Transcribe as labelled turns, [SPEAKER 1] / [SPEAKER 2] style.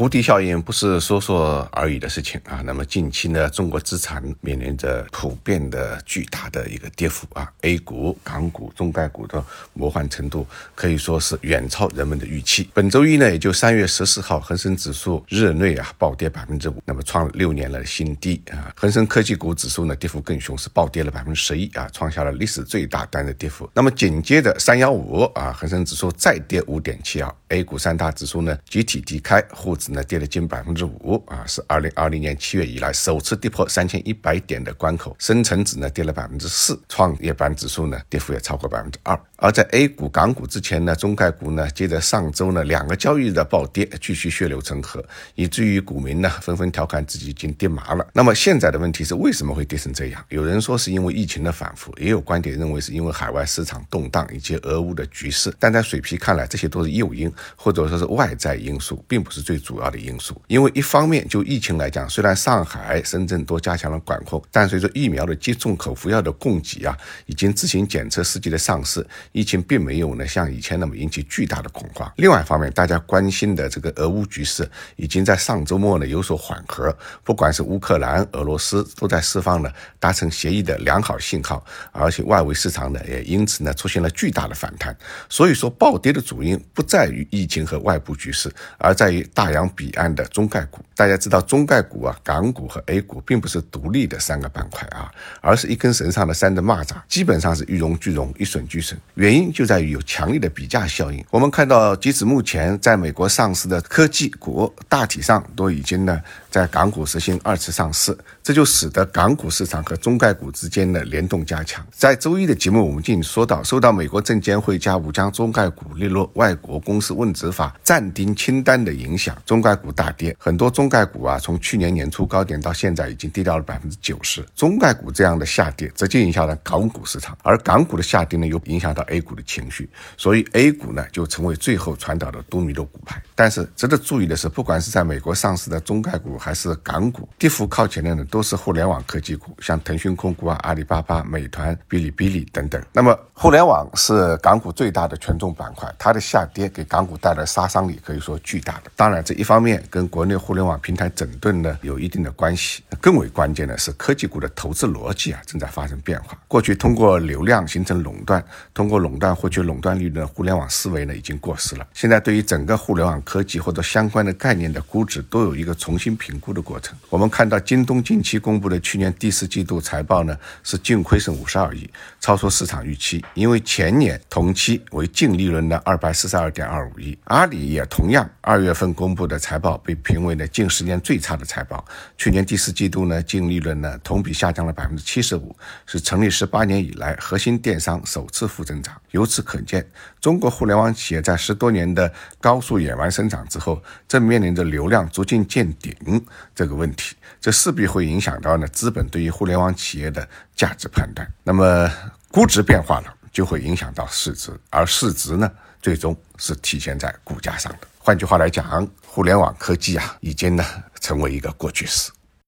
[SPEAKER 1] 蝴蝶效应不是说说而已的事情啊。那么近期呢，中国资产面临着普遍的巨大的一个跌幅啊，A 股、港股、中概股的魔幻程度可以说是远超人们的预期。本周一呢，也就三月十四号，恒生指数日内啊暴跌百分之五，那么创六年来的新低啊。恒生科技股指数呢，跌幅更凶，是暴跌了百分之十一啊，创下了历史最大单日跌幅。那么紧接着三幺五啊，恒生指数再跌五点七二，A 股三大指数呢集体低开，沪指呢跌了近百分之五啊，是二零二零年七月以来首次跌破三千一百点的关口。深成指呢跌了百分之四，创业板指数呢跌幅也超过百分之二。而在 A 股、港股之前呢，中概股呢接着上周呢两个交易日的暴跌，继续血流成河，以至于股民呢纷纷调侃自己已经跌麻了。那么现在的问题是为什么会跌成这样？有人说是因为疫情的反复，也有观点认为是因为海外市场动荡以及俄乌的局势。但在水皮看来，这些都是诱因，或者说是外在因素，并不是最主主要的因素。因为一方面就疫情来讲，虽然上海、深圳都加强了管控，但随着疫苗的接种、口服药的供给啊，以及自行检测试剂的上市，疫情并没有呢像以前那么引起巨大的恐慌。另外一方面，大家关心的这个俄乌局势已经在上周末呢有所缓和，不管是乌克兰、俄罗斯都在释放了达成协议的良好信号，而且外围市场呢也因此呢出现了巨大的反弹。所以说，暴跌的主因不在于疫情和外部局势，而在于大洋彼岸的中概股。大家知道，中概股啊、港股和 A 股并不是独立的三个板块啊，而是一根绳上的三只蚂蚱，基本上是一荣俱荣、一损俱损。原因就在于有强烈的比价效应。我们看到，即使目前在美国上市的科技股，大体上都已经呢在港股实行二次上市，这就使得港股市场和中概股之间的联动加强。在周一的节目，我们经说到，受到美国证监会加五将中概股列入外国公司问责法暂定清单的影响，中概股大跌，很多中概股啊，从去年年初高点到现在已经跌掉了百分之九十。中概股这样的下跌，直接影响了港股市场，而港股的下跌呢，又影响到 A 股的情绪，所以 A 股呢就成为最后传导的多米诺骨牌。但是值得注意的是，不管是在美国上市的中概股还是港股，跌幅靠前的呢都是互联网科技股，像腾讯控股啊、阿里巴巴、美团、哔哩哔哩等等。那么互联网是港股最大的权重板块，它的下跌给港股带来杀伤力可以说巨大的。当然，这一方面跟国内互联网平台整顿呢有一定的关系。更为关键的是，科技股的投资逻辑啊正在发生变化。过去通过流量形成垄断，通过垄断获取垄断利润的互联网思维呢已经过时了。现在对于整个互联网科技或者相关的概念的估值都有一个重新评评估的过程。我们看到京东近期公布的去年第四季度财报呢是净亏损五十二亿，超出市场预期。因为前年同期为净利润的二百四十二点二五亿。阿里也同样二月份公布的财报被评为呢近十年最差的财报。去年第四季度呢净利润呢同比下降了百分之七十五，是成立十八年以来核心电商首次负增长。由此可见，中国互联网企业在十多年的高速野蛮生长之后，正面临着流量逐渐见顶这个问题，这势必会影响到呢资本对于互联网企业的价值判断。那么估值变化了，就会影响到市值，而市值呢，最终是体现在股价上的。换句话来讲，互联网科技啊，已经呢成为一个过去式。